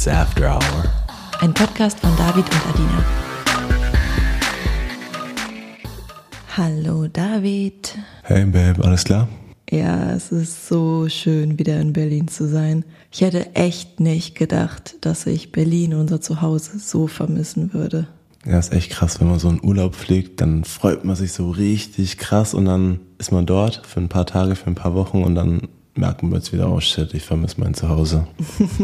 It's After Hour. Ein Podcast von David und Adina. Hallo David. Hey Babe, alles klar? Ja, es ist so schön, wieder in Berlin zu sein. Ich hätte echt nicht gedacht, dass ich Berlin, unser Zuhause, so vermissen würde. Ja, ist echt krass, wenn man so einen Urlaub pflegt, dann freut man sich so richtig krass und dann ist man dort für ein paar Tage, für ein paar Wochen und dann merken wir jetzt wieder, oh shit, ich vermisse mein Zuhause.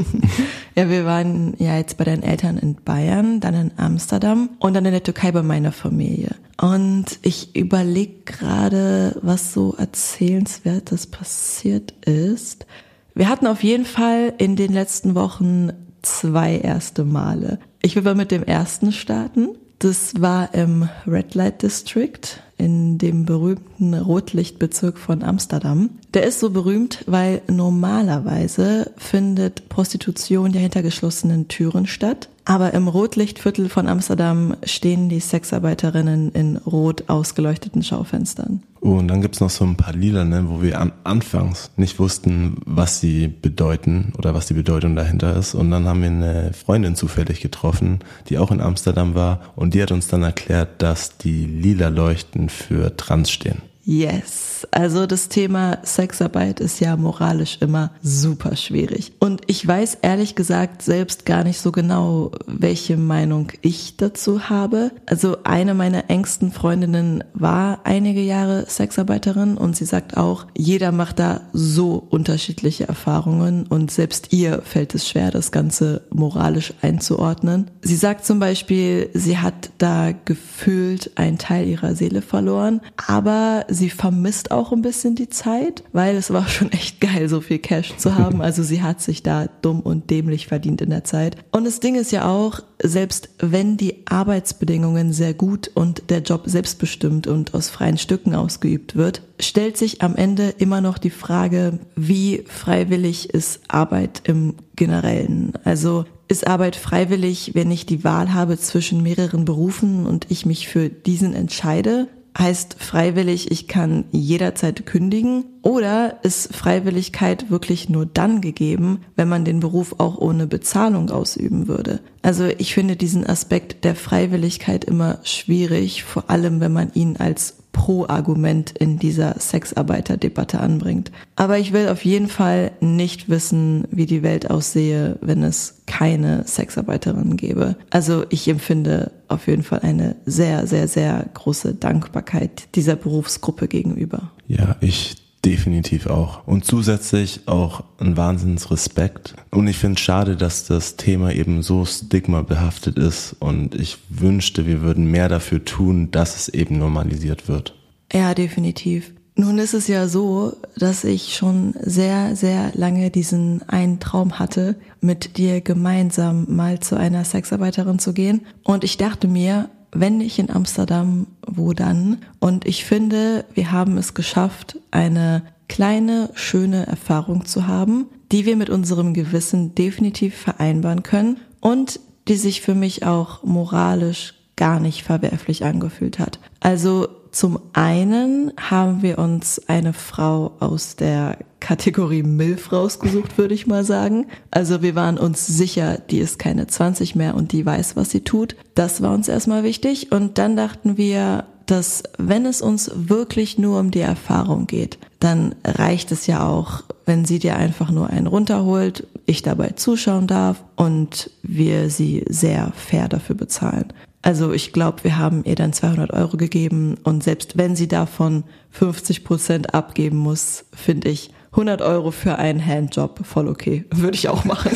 ja, wir waren ja jetzt bei deinen Eltern in Bayern, dann in Amsterdam und dann in der Türkei bei meiner Familie. Und ich überlege gerade, was so erzählenswertes passiert ist. Wir hatten auf jeden Fall in den letzten Wochen zwei erste Male. Ich will mal mit dem ersten starten. Das war im Red Light District in dem berühmten Rotlichtbezirk von Amsterdam. Der ist so berühmt, weil normalerweise findet Prostitution ja hinter geschlossenen Türen statt. Aber im Rotlichtviertel von Amsterdam stehen die Sexarbeiterinnen in rot ausgeleuchteten Schaufenstern. Oh, und dann gibt's noch so ein paar Lila, ne, wo wir an, anfangs nicht wussten, was sie bedeuten oder was die Bedeutung dahinter ist. Und dann haben wir eine Freundin zufällig getroffen, die auch in Amsterdam war. Und die hat uns dann erklärt, dass die lila Leuchten für Trans stehen. Yes. Also das Thema Sexarbeit ist ja moralisch immer super schwierig. Und ich weiß ehrlich gesagt selbst gar nicht so genau, welche Meinung ich dazu habe. Also eine meiner engsten Freundinnen war einige Jahre Sexarbeiterin und sie sagt auch, jeder macht da so unterschiedliche Erfahrungen und selbst ihr fällt es schwer, das Ganze moralisch einzuordnen. Sie sagt zum Beispiel, sie hat da gefühlt einen Teil ihrer Seele verloren, aber sie vermisst auch ein bisschen die Zeit, weil es war schon echt geil, so viel Cash zu haben. Also sie hat sich da dumm und dämlich verdient in der Zeit. Und das Ding ist ja auch, selbst wenn die Arbeitsbedingungen sehr gut und der Job selbstbestimmt und aus freien Stücken ausgeübt wird, stellt sich am Ende immer noch die Frage, wie freiwillig ist Arbeit im Generellen? Also ist Arbeit freiwillig, wenn ich die Wahl habe zwischen mehreren Berufen und ich mich für diesen entscheide? Heißt freiwillig, ich kann jederzeit kündigen oder ist Freiwilligkeit wirklich nur dann gegeben, wenn man den Beruf auch ohne Bezahlung ausüben würde? Also ich finde diesen Aspekt der Freiwilligkeit immer schwierig, vor allem wenn man ihn als Pro-Argument in dieser Sexarbeiterdebatte anbringt. Aber ich will auf jeden Fall nicht wissen, wie die Welt aussehe, wenn es keine Sexarbeiterin gäbe. Also ich empfinde auf jeden Fall eine sehr, sehr, sehr große Dankbarkeit dieser Berufsgruppe gegenüber. Ja, ich Definitiv auch. Und zusätzlich auch ein Wahnsinnsrespekt. Und ich finde es schade, dass das Thema eben so stigmabehaftet ist. Und ich wünschte, wir würden mehr dafür tun, dass es eben normalisiert wird. Ja, definitiv. Nun ist es ja so, dass ich schon sehr, sehr lange diesen einen Traum hatte, mit dir gemeinsam mal zu einer Sexarbeiterin zu gehen. Und ich dachte mir, wenn nicht in Amsterdam, wo dann? Und ich finde, wir haben es geschafft, eine kleine, schöne Erfahrung zu haben, die wir mit unserem Gewissen definitiv vereinbaren können und die sich für mich auch moralisch gar nicht verwerflich angefühlt hat. Also zum einen haben wir uns eine Frau aus der Kategorie MILF rausgesucht, würde ich mal sagen. Also wir waren uns sicher, die ist keine 20 mehr und die weiß, was sie tut. Das war uns erstmal wichtig. Und dann dachten wir, dass wenn es uns wirklich nur um die Erfahrung geht, dann reicht es ja auch, wenn sie dir einfach nur einen runterholt, ich dabei zuschauen darf und wir sie sehr fair dafür bezahlen. Also ich glaube, wir haben ihr dann 200 Euro gegeben und selbst wenn sie davon 50 Prozent abgeben muss, finde ich 100 Euro für einen Handjob voll okay. Würde ich auch machen.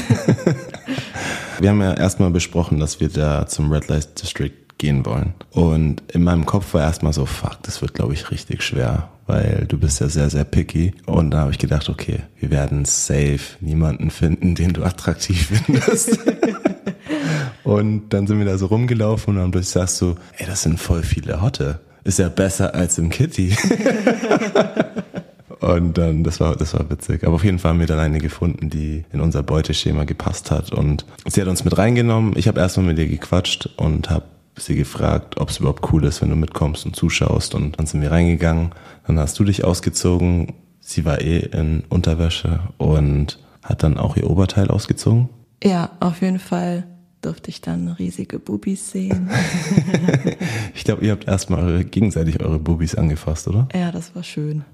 wir haben ja erstmal besprochen, dass wir da zum Red Light District gehen wollen. Und in meinem Kopf war erstmal so, fuck, das wird, glaube ich, richtig schwer, weil du bist ja sehr, sehr picky. Und da habe ich gedacht, okay, wir werden safe niemanden finden, den du attraktiv findest. Und dann sind wir da so rumgelaufen und dann sagst du, ey, das sind voll viele Hotte. Ist ja besser als im Kitty. und dann, das war, das war witzig. Aber auf jeden Fall haben wir dann eine gefunden, die in unser Beuteschema gepasst hat. Und sie hat uns mit reingenommen. Ich habe erstmal mit ihr gequatscht und habe sie gefragt, ob es überhaupt cool ist, wenn du mitkommst und zuschaust. Und dann sind wir reingegangen. Dann hast du dich ausgezogen. Sie war eh in Unterwäsche und hat dann auch ihr Oberteil ausgezogen. Ja, auf jeden Fall durfte ich dann riesige Bubis sehen. ich glaube, ihr habt erstmal gegenseitig eure Bubis angefasst, oder? Ja, das war schön.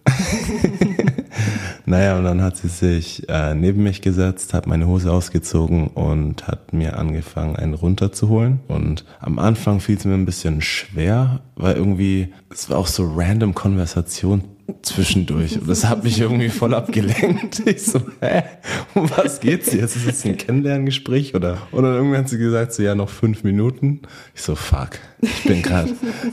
naja, und dann hat sie sich äh, neben mich gesetzt, hat meine Hose ausgezogen und hat mir angefangen, einen runterzuholen. Und am Anfang fiel es mir ein bisschen schwer, weil irgendwie, es war auch so random Konversation zwischendurch. Und das hat mich irgendwie voll abgelenkt. Ich so, hä, um was geht's jetzt? Ist das ein Kennenlerngespräch oder? Und dann irgendwann hat sie gesagt, so ja, noch fünf Minuten. Ich so, fuck, ich bin gerade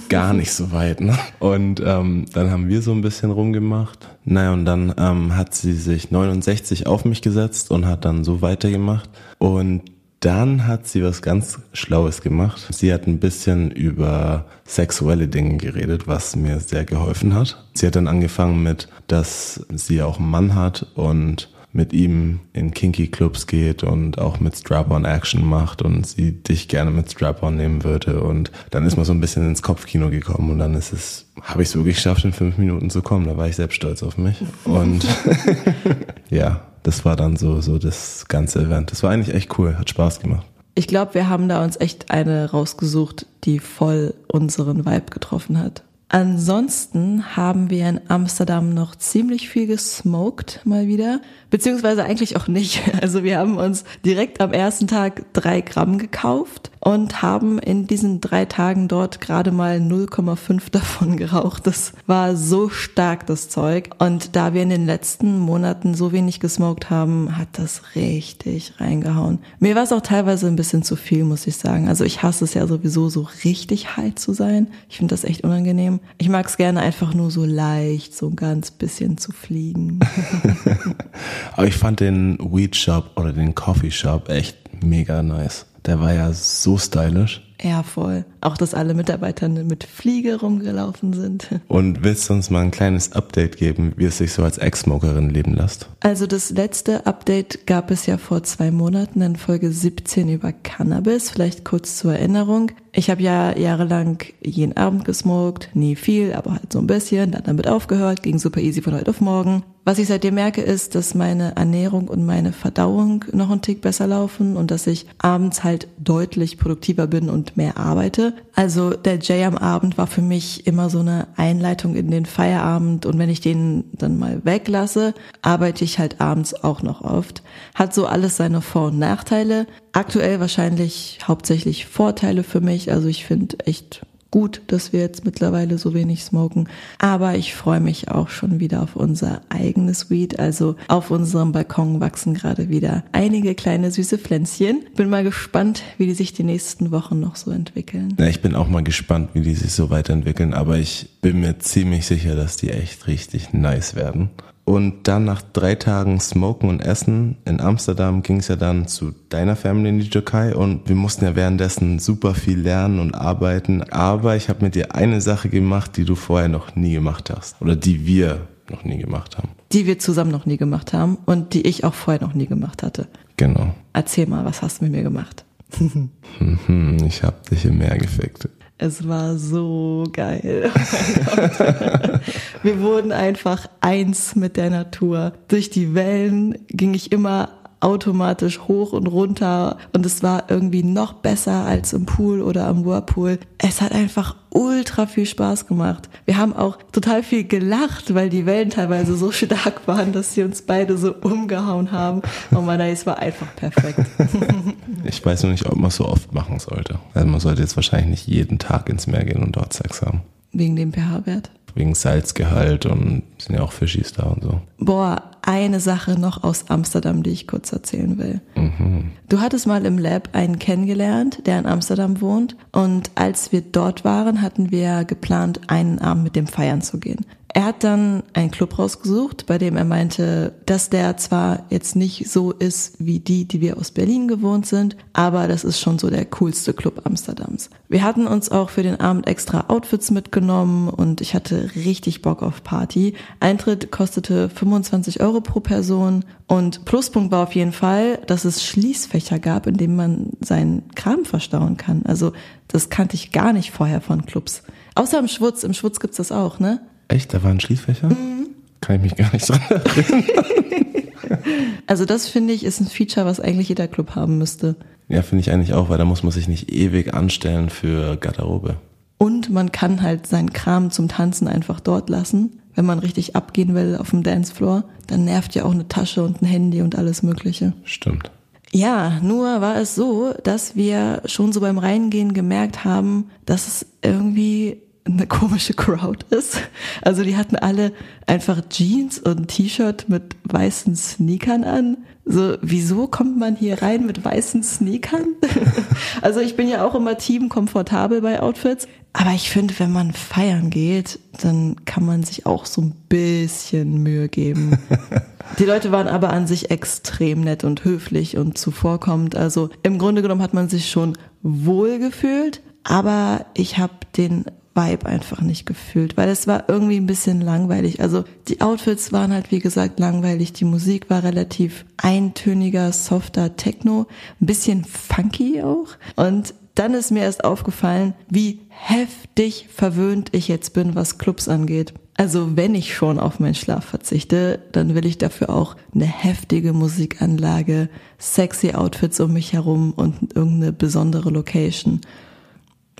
gar nicht so weit. Ne? Und ähm, dann haben wir so ein bisschen rumgemacht. Naja, und dann ähm, hat sie sich 69 auf mich gesetzt und hat dann so weitergemacht. Und dann hat sie was ganz Schlaues gemacht. Sie hat ein bisschen über sexuelle Dinge geredet, was mir sehr geholfen hat. Sie hat dann angefangen mit, dass sie auch einen Mann hat und mit ihm in Kinky Clubs geht und auch mit Strap-on Action macht und sie dich gerne mit Strap-on nehmen würde und dann ist man so ein bisschen ins Kopfkino gekommen und dann ist es, habe ich es wirklich geschafft, in fünf Minuten zu kommen. Da war ich selbst stolz auf mich und ja, das war dann so, so das ganze Event. Das war eigentlich echt cool, hat Spaß gemacht. Ich glaube, wir haben da uns echt eine rausgesucht, die voll unseren Vibe getroffen hat. Ansonsten haben wir in Amsterdam noch ziemlich viel gesmoked mal wieder, beziehungsweise eigentlich auch nicht. Also wir haben uns direkt am ersten Tag drei Gramm gekauft und haben in diesen drei Tagen dort gerade mal 0,5 davon geraucht. Das war so stark, das Zeug. Und da wir in den letzten Monaten so wenig gesmoked haben, hat das richtig reingehauen. Mir war es auch teilweise ein bisschen zu viel, muss ich sagen. Also ich hasse es ja sowieso, so richtig high zu sein. Ich finde das echt unangenehm. Ich mag es gerne einfach nur so leicht, so ein ganz bisschen zu fliegen. Aber ich fand den Weed Shop oder den Coffee Shop echt mega nice. Der war ja so stylisch. Ja, voll. Auch, dass alle Mitarbeiter mit Fliege rumgelaufen sind. Und willst du uns mal ein kleines Update geben, wie es sich so als Ex-Smokerin leben lässt? Also das letzte Update gab es ja vor zwei Monaten in Folge 17 über Cannabis. Vielleicht kurz zur Erinnerung. Ich habe ja jahrelang jeden Abend gesmoked, nie viel, aber halt so ein bisschen, dann damit aufgehört, ging super easy von heute auf morgen. Was ich seitdem merke, ist, dass meine Ernährung und meine Verdauung noch einen Tick besser laufen und dass ich abends halt deutlich produktiver bin und mehr arbeite. Also der Jay am Abend war für mich immer so eine Einleitung in den Feierabend und wenn ich den dann mal weglasse, arbeite ich halt abends auch noch oft. Hat so alles seine Vor- und Nachteile. Aktuell wahrscheinlich hauptsächlich Vorteile für mich. Also ich finde echt gut, dass wir jetzt mittlerweile so wenig smoken. Aber ich freue mich auch schon wieder auf unser eigenes Weed. Also auf unserem Balkon wachsen gerade wieder einige kleine süße Pflänzchen. Bin mal gespannt, wie die sich die nächsten Wochen noch so entwickeln. Ja, ich bin auch mal gespannt, wie die sich so weiterentwickeln. Aber ich bin mir ziemlich sicher, dass die echt richtig nice werden. Und dann nach drei Tagen Smoken und Essen in Amsterdam ging es ja dann zu deiner Family in die Türkei und wir mussten ja währenddessen super viel lernen und arbeiten. Aber ich habe mit dir eine Sache gemacht, die du vorher noch nie gemacht hast oder die wir noch nie gemacht haben. Die wir zusammen noch nie gemacht haben und die ich auch vorher noch nie gemacht hatte. Genau. Erzähl mal, was hast du mit mir gemacht? ich habe dich im Meer gefickt. Es war so geil. Wir wurden einfach eins mit der Natur. Durch die Wellen ging ich immer automatisch hoch und runter und es war irgendwie noch besser als im Pool oder am Whirlpool. Es hat einfach ultra viel Spaß gemacht. Wir haben auch total viel gelacht, weil die Wellen teilweise so stark waren, dass sie uns beide so umgehauen haben. Oh man, es war einfach perfekt. Ich weiß noch nicht, ob man es so oft machen sollte. Also man sollte jetzt wahrscheinlich nicht jeden Tag ins Meer gehen und dort Sex haben. Wegen dem pH-Wert? Wegen Salzgehalt und sind ja auch Fischis da und so. Boah, eine Sache noch aus Amsterdam, die ich kurz erzählen will. Mhm. Du hattest mal im Lab einen kennengelernt, der in Amsterdam wohnt. Und als wir dort waren, hatten wir geplant, einen Abend mit dem feiern zu gehen. Er hat dann einen Club rausgesucht, bei dem er meinte, dass der zwar jetzt nicht so ist wie die, die wir aus Berlin gewohnt sind, aber das ist schon so der coolste Club Amsterdams. Wir hatten uns auch für den Abend extra Outfits mitgenommen und ich hatte richtig Bock auf Party. Eintritt kostete 25 Euro pro Person und Pluspunkt war auf jeden Fall, dass es Schließfächer gab, in denen man seinen Kram verstauen kann. Also das kannte ich gar nicht vorher von Clubs. Außer im Schwutz. Im Schwutz gibt's das auch, ne? Echt? Da waren Schließfächer? Mhm. Kann ich mich gar nicht dran erinnern. Also das finde ich ist ein Feature, was eigentlich jeder Club haben müsste. Ja, finde ich eigentlich auch, weil da muss man sich nicht ewig anstellen für Garderobe. Und man kann halt seinen Kram zum Tanzen einfach dort lassen. Wenn man richtig abgehen will auf dem Dancefloor, dann nervt ja auch eine Tasche und ein Handy und alles Mögliche. Stimmt. Ja, nur war es so, dass wir schon so beim Reingehen gemerkt haben, dass es irgendwie eine komische Crowd ist. Also die hatten alle einfach Jeans und T-Shirt mit weißen Sneakern an. So, wieso kommt man hier rein mit weißen Sneakern? also ich bin ja auch immer team komfortabel bei Outfits. Aber ich finde, wenn man feiern geht, dann kann man sich auch so ein bisschen Mühe geben. Die Leute waren aber an sich extrem nett und höflich und zuvorkommend. Also im Grunde genommen hat man sich schon wohl gefühlt, aber ich habe den Vibe einfach nicht gefühlt, weil es war irgendwie ein bisschen langweilig. Also die Outfits waren halt wie gesagt langweilig, die Musik war relativ eintöniger, softer Techno, ein bisschen funky auch und dann ist mir erst aufgefallen, wie heftig verwöhnt ich jetzt bin, was Clubs angeht. Also wenn ich schon auf meinen Schlaf verzichte, dann will ich dafür auch eine heftige Musikanlage, sexy Outfits um mich herum und irgendeine besondere Location.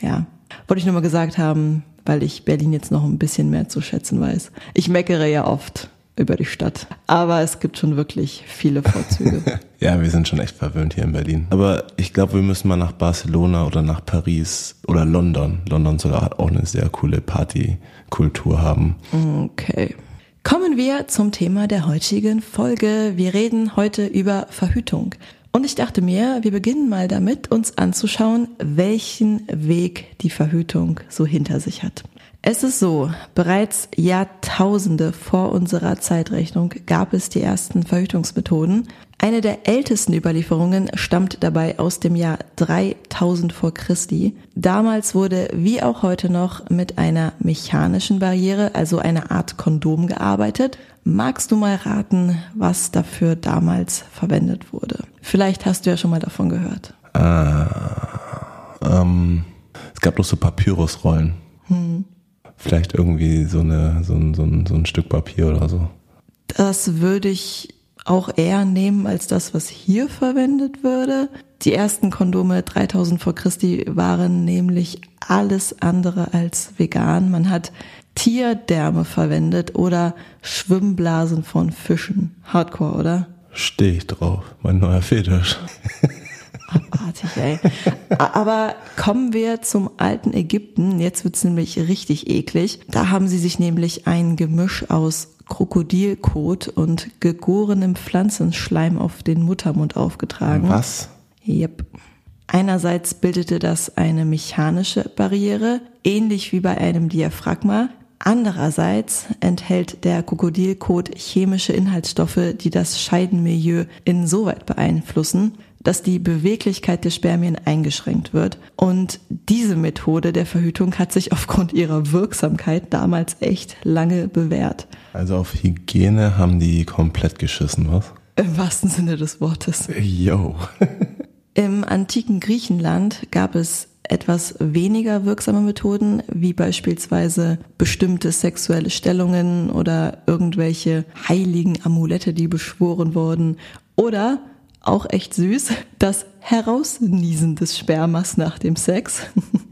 Ja, wollte ich nur mal gesagt haben, weil ich Berlin jetzt noch ein bisschen mehr zu schätzen weiß. Ich meckere ja oft über die Stadt, aber es gibt schon wirklich viele Vorzüge. ja, wir sind schon echt verwöhnt hier in Berlin. Aber ich glaube, wir müssen mal nach Barcelona oder nach Paris oder London. London soll auch eine sehr coole Partykultur haben. Okay. Kommen wir zum Thema der heutigen Folge. Wir reden heute über Verhütung. Und ich dachte mir, wir beginnen mal damit, uns anzuschauen, welchen Weg die Verhütung so hinter sich hat. Es ist so, bereits Jahrtausende vor unserer Zeitrechnung gab es die ersten Verhütungsmethoden. Eine der ältesten Überlieferungen stammt dabei aus dem Jahr 3000 vor Christi. Damals wurde wie auch heute noch mit einer mechanischen Barriere, also einer Art Kondom gearbeitet. Magst du mal raten, was dafür damals verwendet wurde? Vielleicht hast du ja schon mal davon gehört. Äh, ähm, es gab doch so Papyrusrollen. Hm. Vielleicht irgendwie so, eine, so, ein, so, ein, so ein Stück Papier oder so. Das würde ich auch eher nehmen als das, was hier verwendet würde. Die ersten Kondome 3000 vor Christi waren nämlich alles andere als vegan. Man hat Tierdärme verwendet oder Schwimmblasen von Fischen. Hardcore, oder? Stehe ich drauf. Mein neuer Fetisch. Abartig, ey. Aber kommen wir zum alten Ägypten. Jetzt wird's nämlich richtig eklig. Da haben sie sich nämlich ein Gemisch aus Krokodilkot und gegorenem Pflanzenschleim auf den Muttermund aufgetragen. Was? Yep. Einerseits bildete das eine mechanische Barriere, ähnlich wie bei einem Diaphragma. Andererseits enthält der Krokodilkot chemische Inhaltsstoffe, die das Scheidenmilieu insoweit beeinflussen, dass die Beweglichkeit der Spermien eingeschränkt wird. Und diese Methode der Verhütung hat sich aufgrund ihrer Wirksamkeit damals echt lange bewährt. Also auf Hygiene haben die komplett geschissen, was? Im wahrsten Sinne des Wortes. Yo. Im antiken Griechenland gab es etwas weniger wirksame Methoden, wie beispielsweise bestimmte sexuelle Stellungen oder irgendwelche heiligen Amulette, die beschworen wurden. Oder, auch echt süß, das Herausniesen des Spermas nach dem Sex.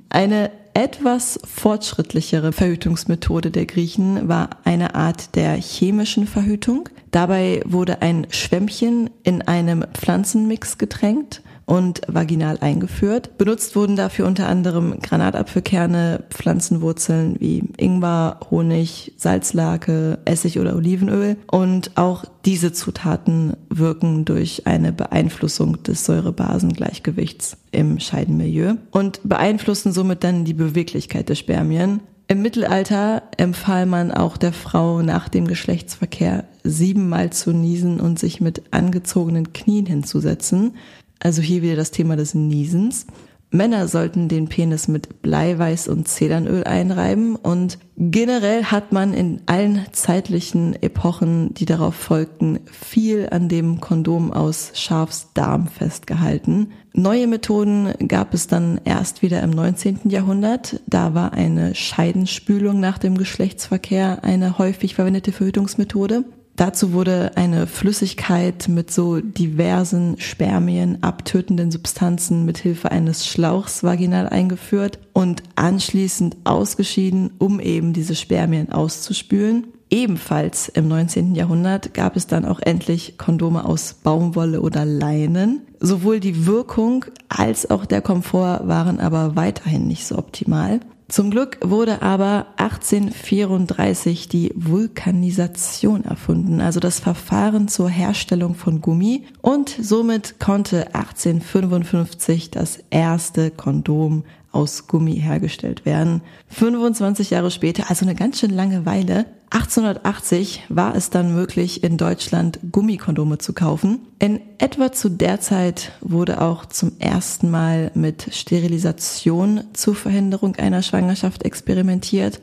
Eine etwas fortschrittlichere Verhütungsmethode der Griechen war eine Art der chemischen Verhütung. Dabei wurde ein Schwämmchen in einem Pflanzenmix getränkt und vaginal eingeführt. Benutzt wurden dafür unter anderem Granatapfelkerne, Pflanzenwurzeln wie Ingwer, Honig, Salzlake, Essig oder Olivenöl. Und auch diese Zutaten wirken durch eine Beeinflussung des Säurebasengleichgewichts im Scheidenmilieu und beeinflussen somit dann die Beweglichkeit der Spermien. Im Mittelalter empfahl man auch der Frau nach dem Geschlechtsverkehr siebenmal zu niesen und sich mit angezogenen Knien hinzusetzen. Also hier wieder das Thema des Niesens. Männer sollten den Penis mit Bleiweiß und Zedernöl einreiben und generell hat man in allen zeitlichen Epochen, die darauf folgten, viel an dem Kondom aus Schafsdarm festgehalten. Neue Methoden gab es dann erst wieder im 19. Jahrhundert. Da war eine Scheidenspülung nach dem Geschlechtsverkehr eine häufig verwendete Verhütungsmethode. Dazu wurde eine Flüssigkeit mit so diversen Spermien abtötenden Substanzen mit Hilfe eines Schlauchs vaginal eingeführt und anschließend ausgeschieden, um eben diese Spermien auszuspülen. Ebenfalls im 19. Jahrhundert gab es dann auch endlich Kondome aus Baumwolle oder Leinen. Sowohl die Wirkung als auch der Komfort waren aber weiterhin nicht so optimal. Zum Glück wurde aber 1834 die Vulkanisation erfunden, also das Verfahren zur Herstellung von Gummi und somit konnte 1855 das erste Kondom aus Gummi hergestellt werden. 25 Jahre später, also eine ganz schön lange Weile, 1880 war es dann möglich, in Deutschland Gummikondome zu kaufen. In etwa zu der Zeit wurde auch zum ersten Mal mit Sterilisation zur Verhinderung einer Schwangerschaft experimentiert.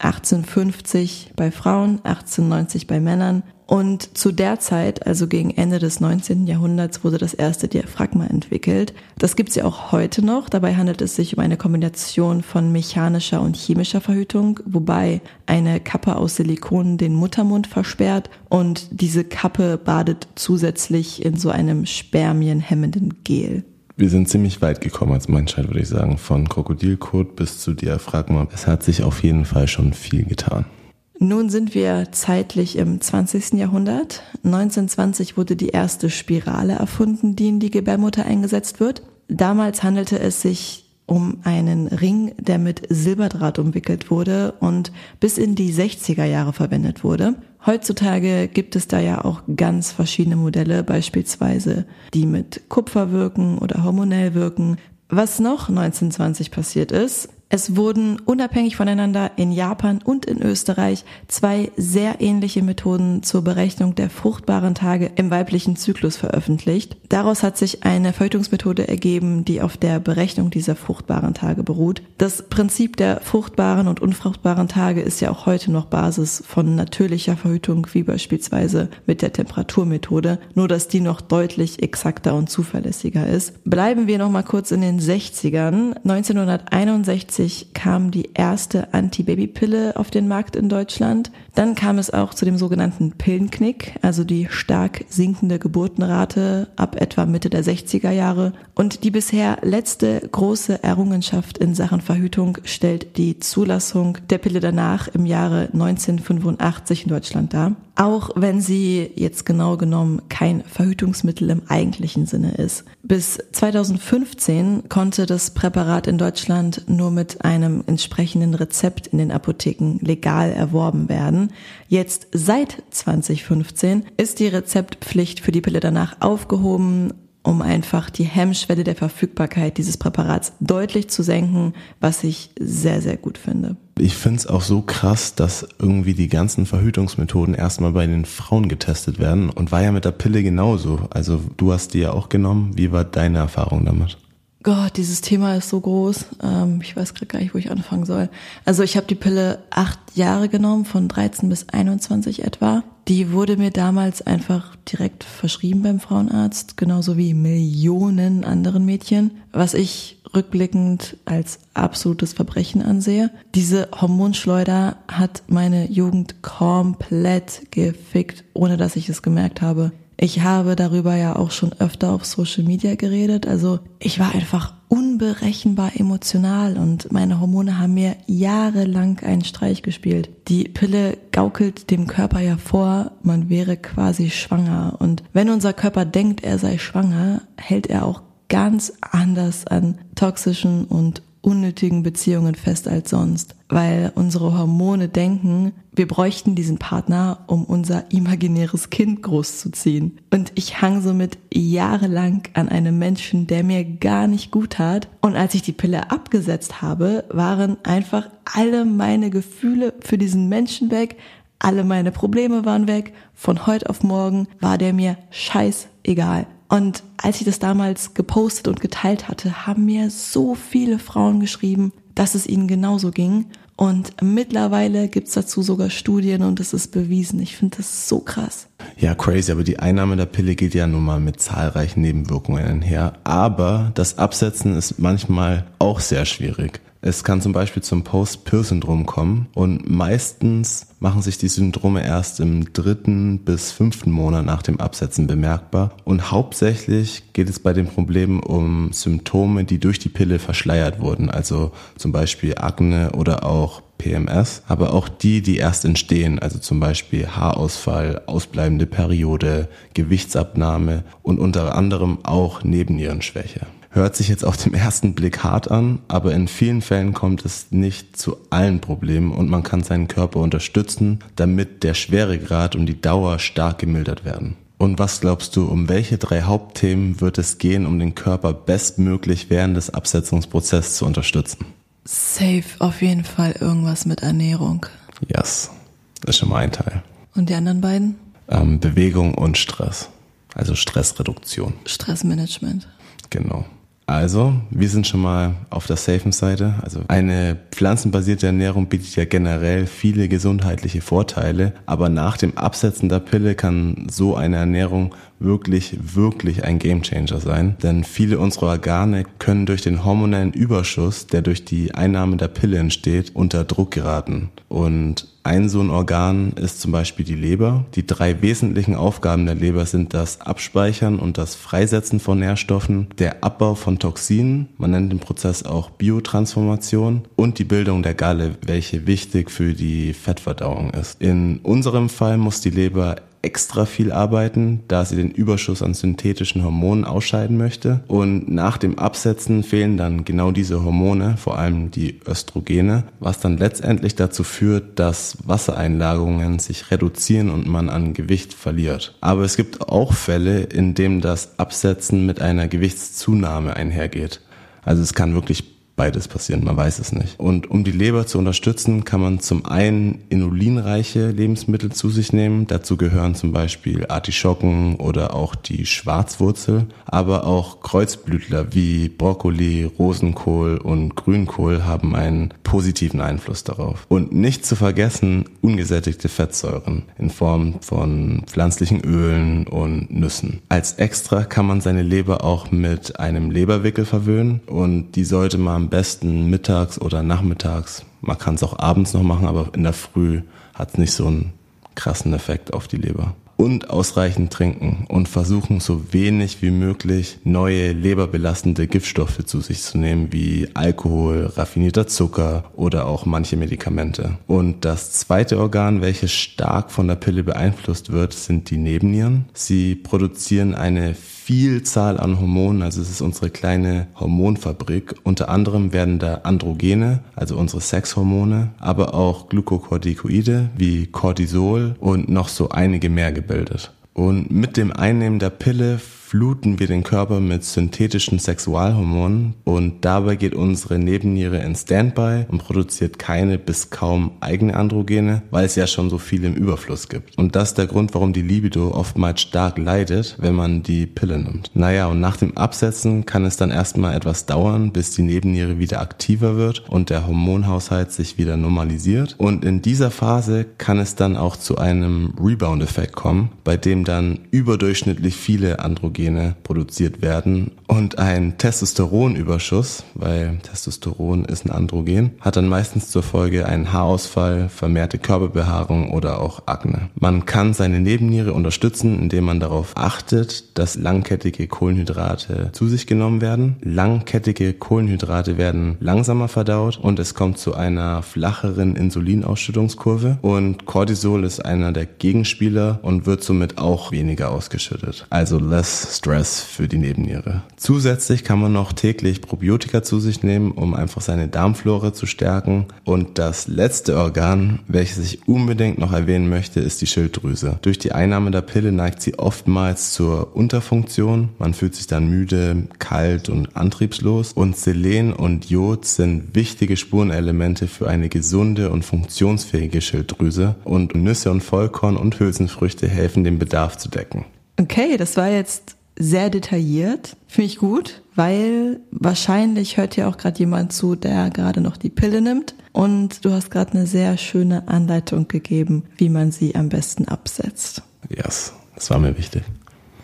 1850 bei Frauen, 1890 bei Männern und zu der Zeit, also gegen Ende des 19. Jahrhunderts, wurde das erste Diaphragma entwickelt. Das gibt es ja auch heute noch. Dabei handelt es sich um eine Kombination von mechanischer und chemischer Verhütung, wobei eine Kappe aus Silikon den Muttermund versperrt und diese Kappe badet zusätzlich in so einem spermienhemmenden Gel. Wir sind ziemlich weit gekommen als Menschheit, würde ich sagen. Von Krokodilkot bis zu Diaphragma. Es hat sich auf jeden Fall schon viel getan. Nun sind wir zeitlich im 20. Jahrhundert. 1920 wurde die erste Spirale erfunden, die in die Gebärmutter eingesetzt wird. Damals handelte es sich um einen Ring, der mit Silberdraht umwickelt wurde und bis in die 60er Jahre verwendet wurde. Heutzutage gibt es da ja auch ganz verschiedene Modelle, beispielsweise die mit Kupfer wirken oder hormonell wirken. Was noch 1920 passiert ist, es wurden unabhängig voneinander in Japan und in Österreich zwei sehr ähnliche Methoden zur Berechnung der fruchtbaren Tage im weiblichen Zyklus veröffentlicht. Daraus hat sich eine Verhütungsmethode ergeben, die auf der Berechnung dieser fruchtbaren Tage beruht. Das Prinzip der fruchtbaren und unfruchtbaren Tage ist ja auch heute noch Basis von natürlicher Verhütung, wie beispielsweise mit der Temperaturmethode, nur dass die noch deutlich exakter und zuverlässiger ist. Bleiben wir noch mal kurz in den 60ern. 1961 1990 kam die erste Anti-Baby-Pille auf den Markt in Deutschland. Dann kam es auch zu dem sogenannten Pillenknick, also die stark sinkende Geburtenrate ab etwa Mitte der 60er Jahre. Und die bisher letzte große Errungenschaft in Sachen Verhütung stellt die Zulassung der Pille danach im Jahre 1985 in Deutschland dar. Auch wenn sie jetzt genau genommen kein Verhütungsmittel im eigentlichen Sinne ist. Bis 2015 konnte das Präparat in Deutschland nur mit einem entsprechenden Rezept in den Apotheken legal erworben werden. Jetzt seit 2015 ist die Rezeptpflicht für die Pille danach aufgehoben um einfach die Hemmschwelle der Verfügbarkeit dieses Präparats deutlich zu senken, was ich sehr, sehr gut finde. Ich finde es auch so krass, dass irgendwie die ganzen Verhütungsmethoden erstmal bei den Frauen getestet werden und war ja mit der Pille genauso. Also du hast die ja auch genommen. Wie war deine Erfahrung damit? Gott, dieses Thema ist so groß. Ähm, ich weiß gerade gar nicht, wo ich anfangen soll. Also ich habe die Pille acht Jahre genommen, von 13 bis 21 etwa. Die wurde mir damals einfach direkt verschrieben beim Frauenarzt, genauso wie Millionen anderen Mädchen, was ich rückblickend als absolutes Verbrechen ansehe. Diese Hormonschleuder hat meine Jugend komplett gefickt, ohne dass ich es gemerkt habe. Ich habe darüber ja auch schon öfter auf Social Media geredet. Also ich war einfach unberechenbar emotional und meine Hormone haben mir jahrelang einen Streich gespielt. Die Pille gaukelt dem Körper ja vor, man wäre quasi schwanger. Und wenn unser Körper denkt, er sei schwanger, hält er auch ganz anders an toxischen und unnötigen Beziehungen fest als sonst, weil unsere Hormone denken, wir bräuchten diesen Partner, um unser imaginäres Kind großzuziehen. Und ich hang somit jahrelang an einem Menschen, der mir gar nicht gut tat. Und als ich die Pille abgesetzt habe, waren einfach alle meine Gefühle für diesen Menschen weg, alle meine Probleme waren weg. Von heute auf morgen war der mir scheißegal. Und als ich das damals gepostet und geteilt hatte, haben mir so viele Frauen geschrieben, dass es ihnen genauso ging. Und mittlerweile gibt's dazu sogar Studien und es ist bewiesen. Ich finde das so krass. Ja, crazy, aber die Einnahme der Pille geht ja nun mal mit zahlreichen Nebenwirkungen einher. Aber das Absetzen ist manchmal auch sehr schwierig. Es kann zum Beispiel zum Post-Pill-Syndrom kommen und meistens machen sich die Syndrome erst im dritten bis fünften Monat nach dem Absetzen bemerkbar. Und hauptsächlich geht es bei den Problemen um Symptome, die durch die Pille verschleiert wurden, also zum Beispiel Akne oder auch PMS, aber auch die, die erst entstehen, also zum Beispiel Haarausfall, ausbleibende Periode, Gewichtsabnahme und unter anderem auch Nebennierenschwäche. Hört sich jetzt auf den ersten Blick hart an, aber in vielen Fällen kommt es nicht zu allen Problemen und man kann seinen Körper unterstützen, damit der Schweregrad und die Dauer stark gemildert werden. Und was glaubst du, um welche drei Hauptthemen wird es gehen, um den Körper bestmöglich während des Absetzungsprozesses zu unterstützen? Safe, auf jeden Fall irgendwas mit Ernährung. Yes, das ist schon mal ein Teil. Und die anderen beiden? Ähm, Bewegung und Stress, also Stressreduktion. Stressmanagement. Genau. Also, wir sind schon mal auf der safen Seite. Also eine pflanzenbasierte Ernährung bietet ja generell viele gesundheitliche Vorteile, aber nach dem Absetzen der Pille kann so eine Ernährung wirklich, wirklich ein Gamechanger sein. Denn viele unserer Organe können durch den hormonellen Überschuss, der durch die Einnahme der Pille entsteht, unter Druck geraten. Und ein so ein Organ ist zum Beispiel die Leber. Die drei wesentlichen Aufgaben der Leber sind das Abspeichern und das Freisetzen von Nährstoffen, der Abbau von Toxinen, man nennt den Prozess auch Biotransformation und die Bildung der Galle, welche wichtig für die Fettverdauung ist. In unserem Fall muss die Leber extra viel arbeiten, da sie den Überschuss an synthetischen Hormonen ausscheiden möchte. Und nach dem Absetzen fehlen dann genau diese Hormone, vor allem die Östrogene, was dann letztendlich dazu führt, dass Wassereinlagerungen sich reduzieren und man an Gewicht verliert. Aber es gibt auch Fälle, in denen das Absetzen mit einer Gewichtszunahme einhergeht. Also es kann wirklich beides passieren, man weiß es nicht. Und um die Leber zu unterstützen, kann man zum einen inulinreiche Lebensmittel zu sich nehmen. Dazu gehören zum Beispiel Artischocken oder auch die Schwarzwurzel, aber auch Kreuzblütler wie Brokkoli, Rosenkohl und Grünkohl haben einen positiven Einfluss darauf. Und nicht zu vergessen ungesättigte Fettsäuren in Form von pflanzlichen Ölen und Nüssen. Als Extra kann man seine Leber auch mit einem Leberwickel verwöhnen und die sollte man besten mittags oder nachmittags. Man kann es auch abends noch machen, aber in der Früh hat es nicht so einen krassen Effekt auf die Leber und ausreichend trinken und versuchen so wenig wie möglich neue leberbelastende Giftstoffe zu sich zu nehmen, wie Alkohol, raffinierter Zucker oder auch manche Medikamente. Und das zweite Organ, welches stark von der Pille beeinflusst wird, sind die Nebennieren. Sie produzieren eine Vielzahl an Hormonen, also es ist unsere kleine Hormonfabrik. Unter anderem werden da Androgene, also unsere Sexhormone, aber auch Glukokortikoide wie Cortisol und noch so einige mehr gebildet. Und mit dem Einnehmen der Pille fluten wir den Körper mit synthetischen Sexualhormonen und dabei geht unsere Nebenniere in Standby und produziert keine bis kaum eigene Androgene, weil es ja schon so viel im Überfluss gibt. Und das ist der Grund, warum die Libido oftmals stark leidet, wenn man die Pille nimmt. Naja, und nach dem Absetzen kann es dann erstmal etwas dauern, bis die Nebenniere wieder aktiver wird und der Hormonhaushalt sich wieder normalisiert. Und in dieser Phase kann es dann auch zu einem Rebound-Effekt kommen, bei dem dann überdurchschnittlich viele Androgene Östrogene produziert werden und ein Testosteronüberschuss, weil Testosteron ist ein Androgen, hat dann meistens zur Folge einen Haarausfall, vermehrte Körperbehaarung oder auch Akne. Man kann seine Nebenniere unterstützen, indem man darauf achtet, dass langkettige Kohlenhydrate zu sich genommen werden. Langkettige Kohlenhydrate werden langsamer verdaut und es kommt zu einer flacheren Insulinausschüttungskurve und Cortisol ist einer der Gegenspieler und wird somit auch weniger ausgeschüttet. Also less Stress für die Nebenniere. Zusätzlich kann man noch täglich Probiotika zu sich nehmen, um einfach seine Darmflora zu stärken. Und das letzte Organ, welches ich unbedingt noch erwähnen möchte, ist die Schilddrüse. Durch die Einnahme der Pille neigt sie oftmals zur Unterfunktion. Man fühlt sich dann müde, kalt und antriebslos. Und Selen und Jod sind wichtige Spurenelemente für eine gesunde und funktionsfähige Schilddrüse. Und Nüsse und Vollkorn und Hülsenfrüchte helfen, den Bedarf zu decken. Okay, das war jetzt sehr detailliert. Finde ich gut, weil wahrscheinlich hört hier auch gerade jemand zu, der gerade noch die Pille nimmt. Und du hast gerade eine sehr schöne Anleitung gegeben, wie man sie am besten absetzt. Yes, das war mir wichtig.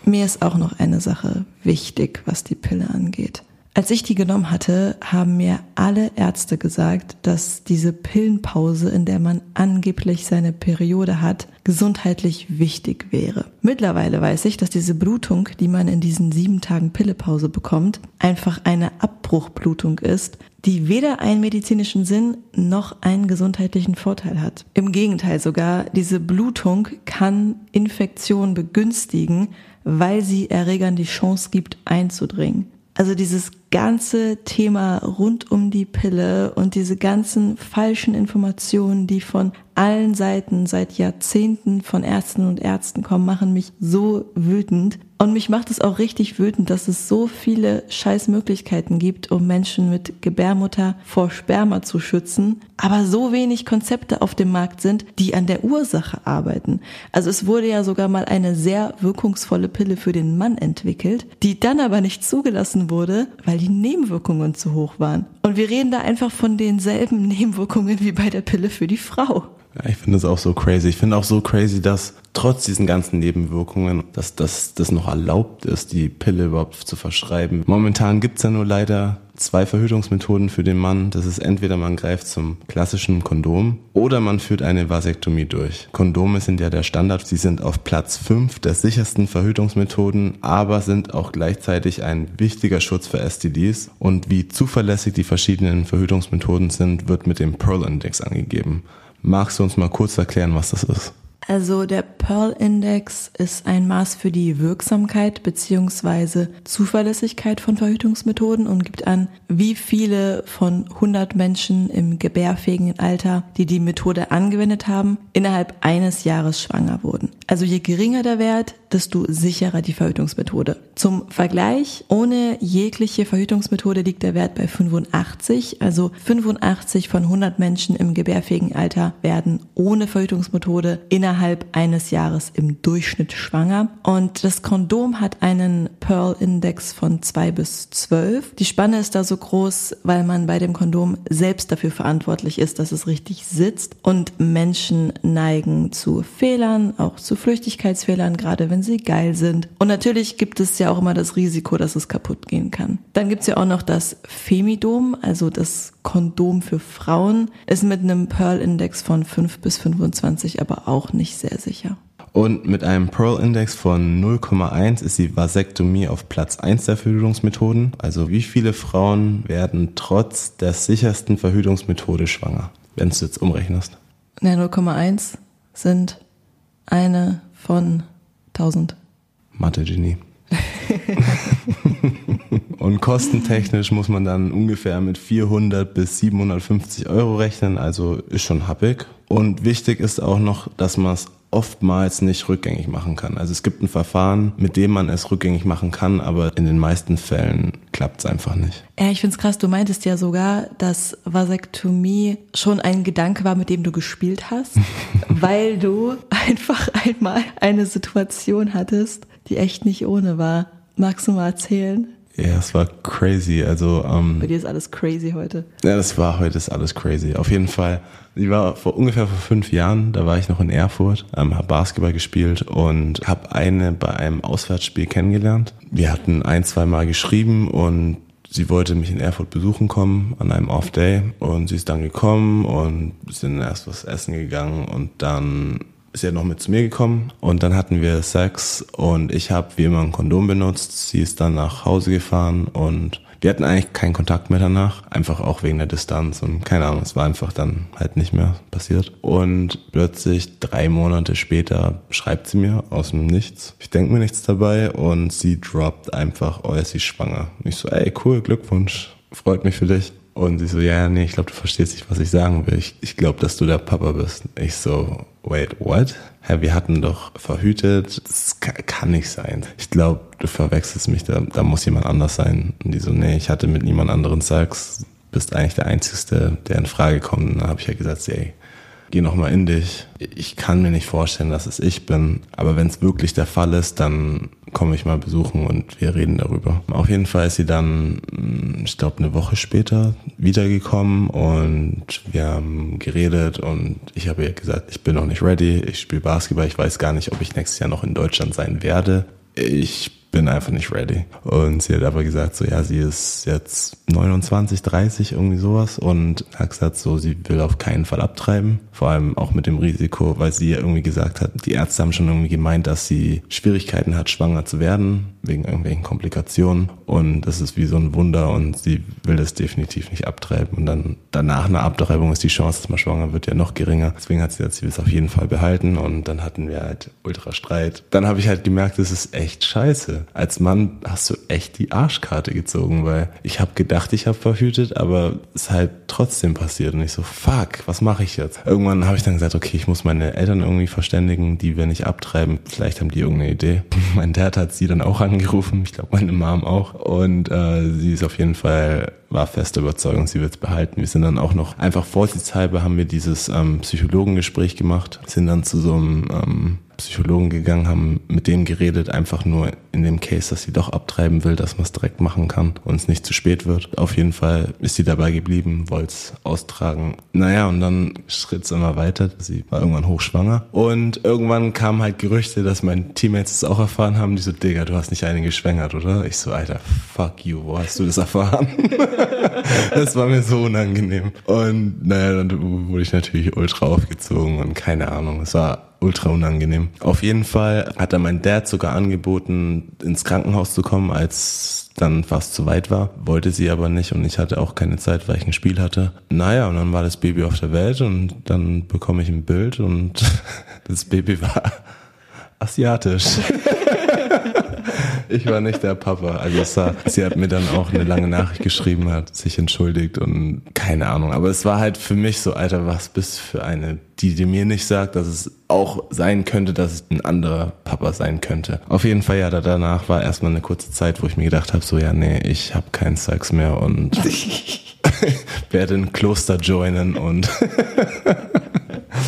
Mir ist auch noch eine Sache wichtig, was die Pille angeht. Als ich die genommen hatte, haben mir alle Ärzte gesagt, dass diese Pillenpause, in der man angeblich seine Periode hat, gesundheitlich wichtig wäre. Mittlerweile weiß ich, dass diese Blutung, die man in diesen sieben Tagen Pillepause bekommt, einfach eine Abbruchblutung ist, die weder einen medizinischen Sinn noch einen gesundheitlichen Vorteil hat. Im Gegenteil sogar, diese Blutung kann Infektionen begünstigen, weil sie Erregern die Chance gibt, einzudringen. Also dieses ganze Thema rund um die Pille und diese ganzen falschen Informationen, die von allen Seiten seit Jahrzehnten von Ärzten und Ärzten kommen, machen mich so wütend. Und mich macht es auch richtig wütend, dass es so viele Scheißmöglichkeiten gibt, um Menschen mit Gebärmutter vor Sperma zu schützen, aber so wenig Konzepte auf dem Markt sind, die an der Ursache arbeiten. Also es wurde ja sogar mal eine sehr wirkungsvolle Pille für den Mann entwickelt, die dann aber nicht zugelassen wurde, weil die Nebenwirkungen zu hoch waren. Und wir reden da einfach von denselben Nebenwirkungen wie bei der Pille für die Frau. Ja, ich finde das auch so crazy. Ich finde auch so crazy, dass trotz diesen ganzen Nebenwirkungen, dass das noch erlaubt ist, die Pille überhaupt zu verschreiben. Momentan gibt's ja nur leider zwei Verhütungsmethoden für den Mann. Das ist entweder man greift zum klassischen Kondom oder man führt eine Vasektomie durch. Kondome sind ja der Standard. Sie sind auf Platz fünf der sichersten Verhütungsmethoden, aber sind auch gleichzeitig ein wichtiger Schutz für STDs. Und wie zuverlässig die verschiedenen Verhütungsmethoden sind, wird mit dem Pearl Index angegeben. Magst du uns mal kurz erklären, was das ist? Also der Pearl Index ist ein Maß für die Wirksamkeit bzw. Zuverlässigkeit von Verhütungsmethoden und gibt an, wie viele von 100 Menschen im gebärfähigen Alter, die die Methode angewendet haben, innerhalb eines Jahres schwanger wurden. Also je geringer der Wert, desto sicherer die Verhütungsmethode. Zum Vergleich, ohne jegliche Verhütungsmethode liegt der Wert bei 85. Also 85 von 100 Menschen im gebärfähigen Alter werden ohne Verhütungsmethode innerhalb eines Jahres im Durchschnitt schwanger. Und das Kondom hat einen Pearl-Index von 2 bis 12. Die Spanne ist da so groß, weil man bei dem Kondom selbst dafür verantwortlich ist, dass es richtig sitzt. Und Menschen neigen zu Fehlern, auch zu Flüchtigkeitsfehlern, gerade wenn sie geil sind. Und natürlich gibt es ja auch immer das Risiko, dass es kaputt gehen kann. Dann gibt es ja auch noch das Femidom, also das Kondom für Frauen, ist mit einem Pearl-Index von 5 bis 25 aber auch nicht sehr sicher. Und mit einem Pearl-Index von 0,1 ist die Vasektomie auf Platz 1 der Verhütungsmethoden. Also wie viele Frauen werden trotz der sichersten Verhütungsmethode schwanger, wenn du jetzt umrechnest? Ne, 0,1 sind eine von 1000. Mathe-Genie. Und kostentechnisch muss man dann ungefähr mit 400 bis 750 Euro rechnen, also ist schon happig. Und wichtig ist auch noch, dass man es oftmals nicht rückgängig machen kann. Also es gibt ein Verfahren, mit dem man es rückgängig machen kann, aber in den meisten Fällen klappt es einfach nicht. Ja, ich find's krass, du meintest ja sogar, dass Vasektomie schon ein Gedanke war, mit dem du gespielt hast, weil du einfach einmal eine Situation hattest, die echt nicht ohne war. Magst du mal erzählen? Ja, es war crazy. Also ähm, bei dir ist alles crazy heute. Ja, das war heute ist alles crazy. Auf jeden Fall. Ich war vor ungefähr vor fünf Jahren, da war ich noch in Erfurt, ähm, habe Basketball gespielt und habe eine bei einem Auswärtsspiel kennengelernt. Wir hatten ein, zwei Mal geschrieben und sie wollte mich in Erfurt besuchen kommen an einem Off-Day und sie ist dann gekommen und sind erst was essen gegangen und dann ist ja noch mit zu mir gekommen und dann hatten wir Sex und ich habe wie immer ein Kondom benutzt. Sie ist dann nach Hause gefahren und wir hatten eigentlich keinen Kontakt mehr danach, einfach auch wegen der Distanz und keine Ahnung, es war einfach dann halt nicht mehr passiert. Und plötzlich drei Monate später schreibt sie mir aus dem Nichts. Ich denke mir nichts dabei und sie droppt einfach, oh, ist sie schwanger. Und ich so, ey, cool, Glückwunsch, freut mich für dich. Und sie so, ja, nee, ich glaube, du verstehst nicht, was ich sagen will. Ich, ich glaube, dass du der Papa bist. Ich so, wait, what? Hä, wir hatten doch verhütet. Das kann, nicht sein. Ich glaube, du verwechselst mich, da, da muss jemand anders sein. Und die so, nee, ich hatte mit niemand anderen Sex. Bist eigentlich der Einzige, der in Frage kommt. Und dann habe ich ja gesagt, ey, geh nochmal in dich. Ich kann mir nicht vorstellen, dass es ich bin, aber wenn es wirklich der Fall ist, dann komme ich mal besuchen und wir reden darüber. Auf jeden Fall ist sie dann, hm, ich glaube, eine Woche später wiedergekommen und wir haben geredet und ich habe ihr gesagt, ich bin noch nicht ready, ich spiele Basketball, ich weiß gar nicht, ob ich nächstes Jahr noch in Deutschland sein werde. Ich bin einfach nicht ready. Und sie hat aber gesagt, so ja, sie ist jetzt 29, 30, irgendwie sowas und hat gesagt, so sie will auf keinen Fall abtreiben. Vor allem auch mit dem Risiko, weil sie ja irgendwie gesagt hat, die Ärzte haben schon irgendwie gemeint, dass sie Schwierigkeiten hat, schwanger zu werden, wegen irgendwelchen Komplikationen. Und das ist wie so ein Wunder und sie will das definitiv nicht abtreiben. Und dann danach einer Abtreibung ist die Chance, dass man schwanger wird, ja noch geringer. Deswegen hat sie jetzt, sie will es auf jeden Fall behalten und dann hatten wir halt ultra Streit. Dann habe ich halt gemerkt, das ist echt scheiße. Als Mann hast du echt die Arschkarte gezogen, weil ich habe gedacht, ich habe verhütet, aber es ist halt trotzdem passiert und ich so, fuck, was mache ich jetzt? Irgendwann habe ich dann gesagt, okay, ich muss meine Eltern irgendwie verständigen, die wir nicht abtreiben. Vielleicht haben die irgendeine Idee. Mein Dad hat sie dann auch angerufen, ich glaube meine Mom auch und äh, sie ist auf jeden Fall war feste Überzeugung, sie wird es behalten. Wir sind dann auch noch einfach vorsichtshalber haben wir dieses ähm, Psychologengespräch gemacht, sind dann zu so einem ähm, Psychologen gegangen, haben mit dem geredet, einfach nur in dem Case, dass sie doch abtreiben will, dass man es direkt machen kann und es nicht zu spät wird. Auf jeden Fall ist sie dabei geblieben, wollte es austragen. Naja, und dann schritt es immer weiter. Sie war irgendwann hochschwanger. Und irgendwann kamen halt Gerüchte, dass meine Teammates es auch erfahren haben. Die so, Digga, du hast nicht eine geschwängert, oder? Ich so, Alter, fuck you, wo hast du das erfahren? das war mir so unangenehm. Und naja, dann wurde ich natürlich ultra aufgezogen und keine Ahnung. Es war ultra unangenehm. Auf jeden Fall hat dann mein Dad sogar angeboten, ins Krankenhaus zu kommen, als dann fast zu weit war. Wollte sie aber nicht und ich hatte auch keine Zeit, weil ich ein Spiel hatte. Naja, und dann war das Baby auf der Welt und dann bekomme ich ein Bild und das Baby war asiatisch. ich war nicht der Papa. Also es war, sie hat mir dann auch eine lange Nachricht geschrieben, hat sich entschuldigt und keine Ahnung. Aber es war halt für mich so, Alter, was bist du für eine, die, die mir nicht sagt, dass es auch sein könnte, dass es ein anderer Papa sein könnte. Auf jeden Fall, ja, danach war erstmal eine kurze Zeit, wo ich mir gedacht habe, so ja, nee, ich habe keinen Sex mehr und werde ein Kloster joinen und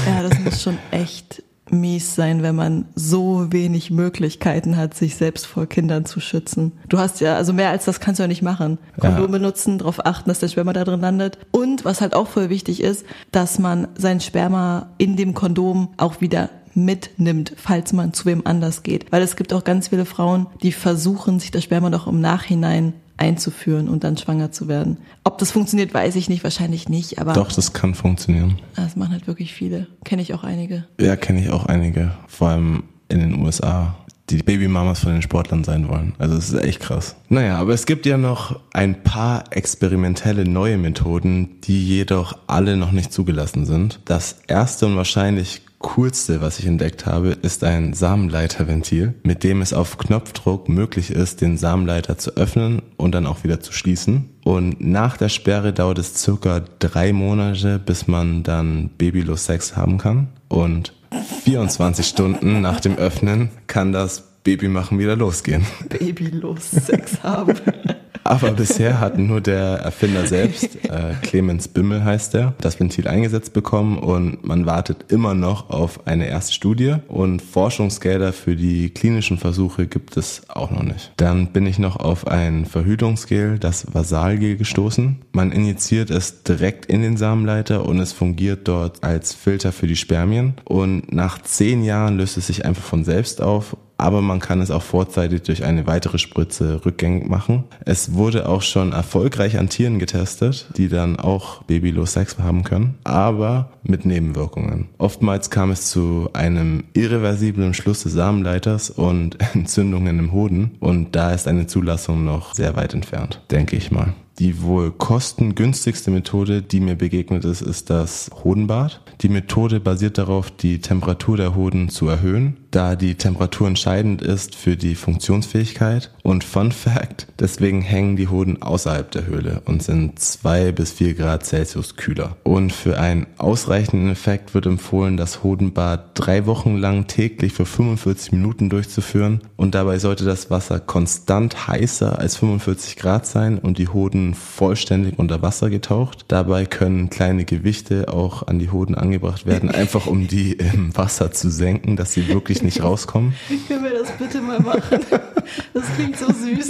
ja, das muss schon echt mies sein, wenn man so wenig Möglichkeiten hat, sich selbst vor Kindern zu schützen. Du hast ja, also mehr als das kannst du ja nicht machen. Kondom ja. benutzen, darauf achten, dass der Sperma da drin landet. Und was halt auch voll wichtig ist, dass man sein Sperma in dem Kondom auch wieder mitnimmt, falls man zu wem anders geht. Weil es gibt auch ganz viele Frauen, die versuchen, sich das Sperma doch im Nachhinein einzuführen und dann schwanger zu werden. Ob das funktioniert, weiß ich nicht, wahrscheinlich nicht, aber. Doch, das kann funktionieren. Das machen halt wirklich viele. Kenne ich auch einige. Ja, kenne ich auch einige. Vor allem in den USA die Babymamas von den Sportlern sein wollen. Also es ist echt krass. Naja, aber es gibt ja noch ein paar experimentelle neue Methoden, die jedoch alle noch nicht zugelassen sind. Das erste und wahrscheinlich coolste, was ich entdeckt habe, ist ein Samenleiterventil, mit dem es auf Knopfdruck möglich ist, den Samenleiter zu öffnen und dann auch wieder zu schließen. Und nach der Sperre dauert es circa drei Monate, bis man dann babylos Sex haben kann. Und 24 Stunden nach dem Öffnen kann das Babymachen wieder losgehen. Babylos Sex haben. Aber bisher hat nur der Erfinder selbst, äh, Clemens Bimmel heißt er, das Ventil eingesetzt bekommen und man wartet immer noch auf eine erste Studie und Forschungsgelder für die klinischen Versuche gibt es auch noch nicht. Dann bin ich noch auf ein Verhütungsgel, das Vasalgel gestoßen. Man injiziert es direkt in den Samenleiter und es fungiert dort als Filter für die Spermien und nach zehn Jahren löst es sich einfach von selbst auf aber man kann es auch vorzeitig durch eine weitere Spritze rückgängig machen. Es wurde auch schon erfolgreich an Tieren getestet, die dann auch babylos Sex haben können, aber mit Nebenwirkungen. Oftmals kam es zu einem irreversiblen Schluss des Samenleiters und Entzündungen im Hoden und da ist eine Zulassung noch sehr weit entfernt, denke ich mal. Die wohl kostengünstigste Methode, die mir begegnet ist, ist das Hodenbad. Die Methode basiert darauf, die Temperatur der Hoden zu erhöhen, da die Temperatur entscheidend ist für die Funktionsfähigkeit. Und Fun Fact, deswegen hängen die Hoden außerhalb der Höhle und sind zwei bis vier Grad Celsius kühler. Und für einen ausreichenden Effekt wird empfohlen, das Hodenbad drei Wochen lang täglich für 45 Minuten durchzuführen. Und dabei sollte das Wasser konstant heißer als 45 Grad sein und die Hoden vollständig unter Wasser getaucht. Dabei können kleine Gewichte auch an die Hoden angebracht werden, einfach um die im Wasser zu senken, dass sie wirklich nicht rauskommen. Können wir das bitte mal machen? Das klingt so süß.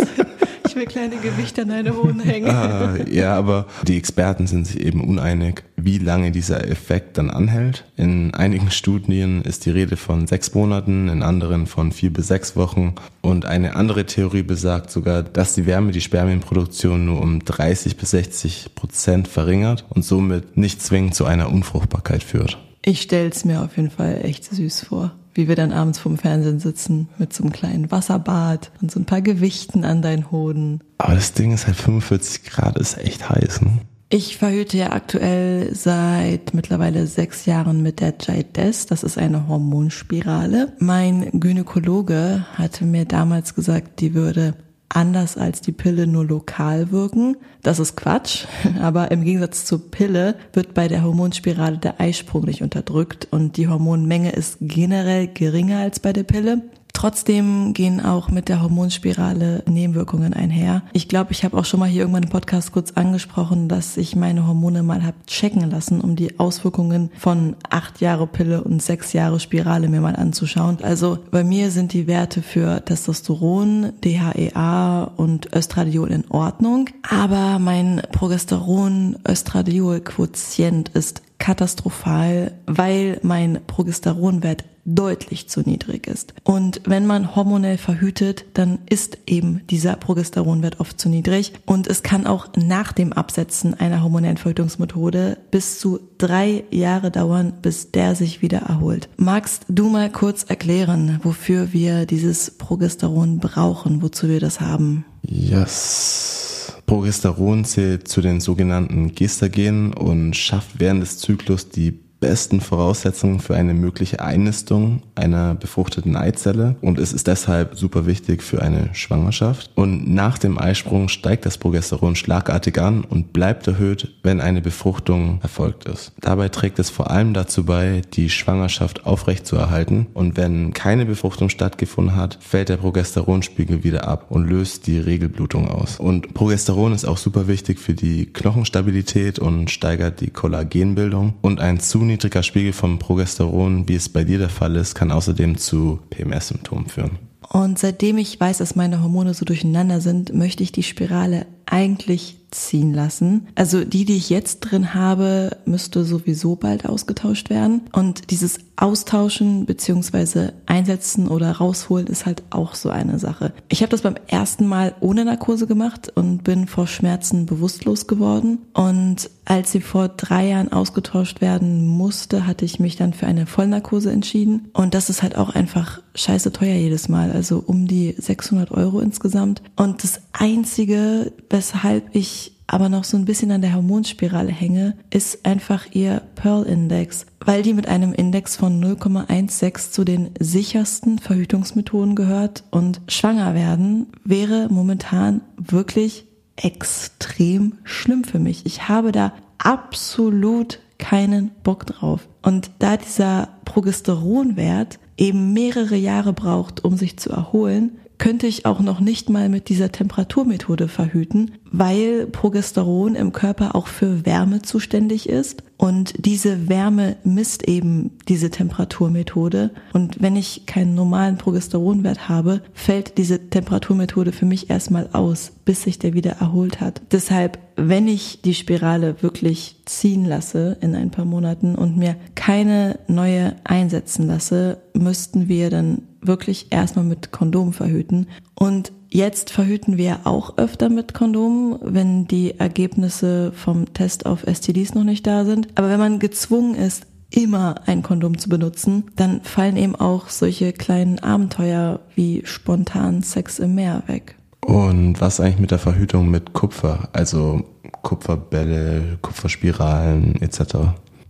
Ich für kleine Gewichte an deine Hoden hängen. Ah, ja, aber die Experten sind sich eben uneinig, wie lange dieser Effekt dann anhält. In einigen Studien ist die Rede von sechs Monaten, in anderen von vier bis sechs Wochen. Und eine andere Theorie besagt sogar, dass die Wärme die Spermienproduktion nur um 30 bis 60 Prozent verringert und somit nicht zwingend zu einer Unfruchtbarkeit führt. Ich stell's mir auf jeden Fall echt süß vor wie wir dann abends vorm Fernsehen sitzen mit so einem kleinen Wasserbad und so ein paar Gewichten an deinen Hoden. Aber das Ding ist halt 45 Grad, ist echt heiß, ne? Ich verhüte ja aktuell seit mittlerweile sechs Jahren mit der Jaides. Das ist eine Hormonspirale. Mein Gynäkologe hatte mir damals gesagt, die würde anders als die Pille nur lokal wirken. Das ist Quatsch, aber im Gegensatz zur Pille wird bei der Hormonspirale der Eisprung nicht unterdrückt und die Hormonmenge ist generell geringer als bei der Pille. Trotzdem gehen auch mit der Hormonspirale Nebenwirkungen einher. Ich glaube, ich habe auch schon mal hier irgendwann im Podcast kurz angesprochen, dass ich meine Hormone mal habe checken lassen, um die Auswirkungen von acht Jahre Pille und sechs Jahre Spirale mir mal anzuschauen. Also bei mir sind die Werte für Testosteron, DHEA und Östradiol in Ordnung, aber mein Progesteron-Östradiol-Quotient ist katastrophal, weil mein Progesteronwert deutlich zu niedrig ist. Und wenn man hormonell verhütet, dann ist eben dieser Progesteronwert oft zu niedrig. Und es kann auch nach dem Absetzen einer hormonellen Verhütungsmethode bis zu drei Jahre dauern, bis der sich wieder erholt. Magst du mal kurz erklären, wofür wir dieses Progesteron brauchen, wozu wir das haben? Yes. Progesteron zählt zu den sogenannten Gestagenen und schafft während des Zyklus die besten Voraussetzungen für eine mögliche Einnistung einer befruchteten Eizelle und es ist deshalb super wichtig für eine Schwangerschaft. Und nach dem Eisprung steigt das Progesteron schlagartig an und bleibt erhöht, wenn eine Befruchtung erfolgt ist. Dabei trägt es vor allem dazu bei, die Schwangerschaft aufrechtzuerhalten und wenn keine Befruchtung stattgefunden hat, fällt der Progesteronspiegel wieder ab und löst die Regelblutung aus. Und Progesteron ist auch super wichtig für die Knochenstabilität und steigert die Kollagenbildung und ein zu niedriger Spiegel von Progesteron, wie es bei dir der Fall ist, kann außerdem zu PMS-Symptomen führen. Und seitdem ich weiß, dass meine Hormone so durcheinander sind, möchte ich die Spirale eigentlich ziehen lassen. Also die, die ich jetzt drin habe, müsste sowieso bald ausgetauscht werden. Und dieses Austauschen beziehungsweise Einsetzen oder rausholen ist halt auch so eine Sache. Ich habe das beim ersten Mal ohne Narkose gemacht und bin vor Schmerzen bewusstlos geworden. Und als sie vor drei Jahren ausgetauscht werden musste, hatte ich mich dann für eine Vollnarkose entschieden. Und das ist halt auch einfach scheiße teuer jedes Mal. Also um die 600 Euro insgesamt. Und das Einzige, weshalb ich aber noch so ein bisschen an der Hormonspirale hänge, ist einfach ihr Pearl-Index, weil die mit einem Index von 0,16 zu den sichersten Verhütungsmethoden gehört und schwanger werden wäre momentan wirklich extrem schlimm für mich. Ich habe da absolut keinen Bock drauf. Und da dieser Progesteronwert eben mehrere Jahre braucht, um sich zu erholen, könnte ich auch noch nicht mal mit dieser Temperaturmethode verhüten, weil Progesteron im Körper auch für Wärme zuständig ist und diese Wärme misst eben diese Temperaturmethode und wenn ich keinen normalen Progesteronwert habe, fällt diese Temperaturmethode für mich erstmal aus, bis sich der wieder erholt hat. Deshalb, wenn ich die Spirale wirklich ziehen lasse in ein paar Monaten und mir keine neue einsetzen lasse, müssten wir dann wirklich erstmal mit Kondom verhüten. Und jetzt verhüten wir auch öfter mit Kondom, wenn die Ergebnisse vom Test auf STDs noch nicht da sind. Aber wenn man gezwungen ist, immer ein Kondom zu benutzen, dann fallen eben auch solche kleinen Abenteuer wie spontan Sex im Meer weg. Und was eigentlich mit der Verhütung mit Kupfer, also Kupferbälle, Kupferspiralen etc.?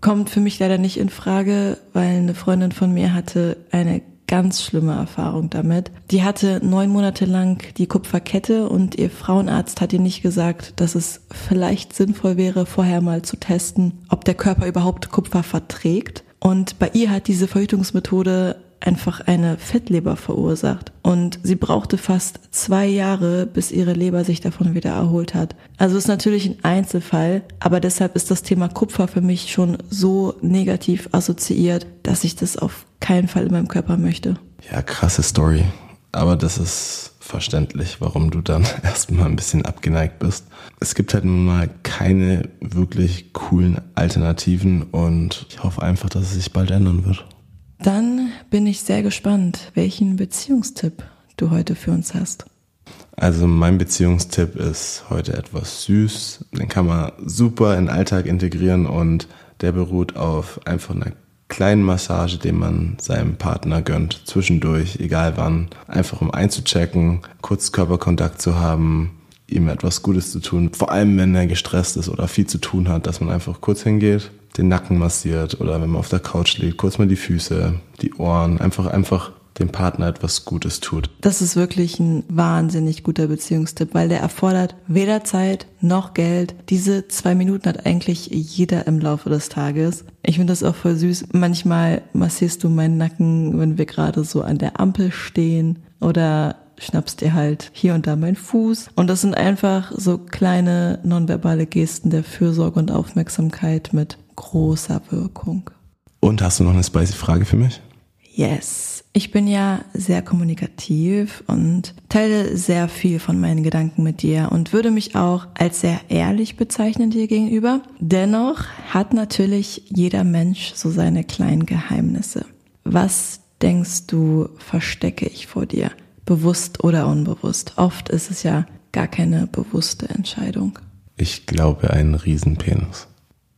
Kommt für mich leider nicht in Frage, weil eine Freundin von mir hatte eine ganz schlimme Erfahrung damit. Die hatte neun Monate lang die Kupferkette und ihr Frauenarzt hat ihr nicht gesagt, dass es vielleicht sinnvoll wäre, vorher mal zu testen, ob der Körper überhaupt Kupfer verträgt. Und bei ihr hat diese Verhütungsmethode einfach eine Fettleber verursacht. Und sie brauchte fast zwei Jahre, bis ihre Leber sich davon wieder erholt hat. Also ist natürlich ein Einzelfall, aber deshalb ist das Thema Kupfer für mich schon so negativ assoziiert, dass ich das auf keinen Fall in meinem Körper möchte. Ja, krasse Story. Aber das ist verständlich, warum du dann erstmal ein bisschen abgeneigt bist. Es gibt halt nun mal keine wirklich coolen Alternativen und ich hoffe einfach, dass es sich bald ändern wird. Dann bin ich sehr gespannt, welchen Beziehungstipp du heute für uns hast. Also mein Beziehungstipp ist heute etwas süß. Den kann man super in den Alltag integrieren und der beruht auf einfach einer kleinen Massage, den man seinem Partner gönnt, zwischendurch, egal wann, einfach um einzuchecken, kurz Körperkontakt zu haben, ihm etwas Gutes zu tun, vor allem wenn er gestresst ist oder viel zu tun hat, dass man einfach kurz hingeht, den Nacken massiert oder wenn man auf der Couch liegt, kurz mal die Füße, die Ohren, einfach einfach dem Partner etwas Gutes tut. Das ist wirklich ein wahnsinnig guter Beziehungstipp, weil der erfordert weder Zeit noch Geld. Diese zwei Minuten hat eigentlich jeder im Laufe des Tages. Ich finde das auch voll süß. Manchmal massierst du meinen Nacken, wenn wir gerade so an der Ampel stehen oder schnappst dir halt hier und da meinen Fuß. Und das sind einfach so kleine nonverbale Gesten der Fürsorge und Aufmerksamkeit mit großer Wirkung. Und hast du noch eine spicy Frage für mich? Yes. Ich bin ja sehr kommunikativ und teile sehr viel von meinen Gedanken mit dir und würde mich auch als sehr ehrlich bezeichnen dir gegenüber. Dennoch hat natürlich jeder Mensch so seine kleinen Geheimnisse. Was denkst du, verstecke ich vor dir? Bewusst oder unbewusst? Oft ist es ja gar keine bewusste Entscheidung. Ich glaube, einen Riesenpenis.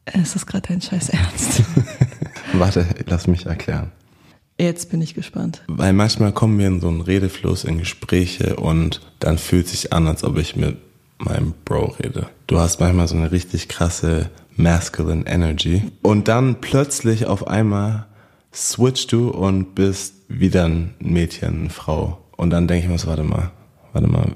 Es ist gerade dein Scheiß Ernst. Warte, lass mich erklären. Jetzt bin ich gespannt. Weil manchmal kommen wir in so einen Redefluss, in Gespräche und dann fühlt sich an, als ob ich mit meinem Bro rede. Du hast manchmal so eine richtig krasse masculine Energy und dann plötzlich auf einmal switchst du und bist wieder ein Mädchen, eine Frau. Und dann denke ich mir so, warte mal, warte mal,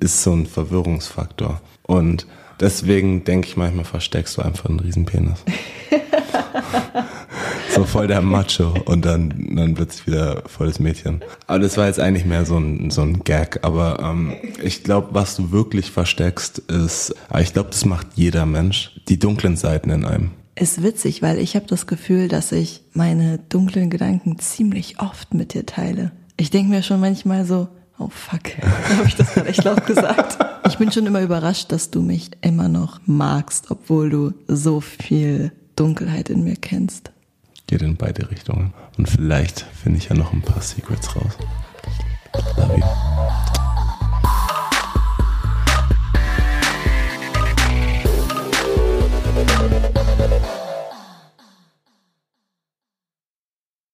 ist so ein Verwirrungsfaktor. Und deswegen denke ich manchmal, versteckst du einfach einen Riesenpenis. so voll der Macho und dann, dann plötzlich wieder volles Mädchen. Aber das war jetzt eigentlich mehr so ein, so ein Gag. Aber ähm, ich glaube, was du wirklich versteckst, ist, ich glaube, das macht jeder Mensch, die dunklen Seiten in einem. Ist witzig, weil ich habe das Gefühl, dass ich meine dunklen Gedanken ziemlich oft mit dir teile. Ich denke mir schon manchmal so, oh fuck, habe ich das gerade echt laut gesagt. Ich bin schon immer überrascht, dass du mich immer noch magst, obwohl du so viel Dunkelheit in mir kennst geht in beide Richtungen. Und vielleicht finde ich ja noch ein paar Secrets raus. Love you.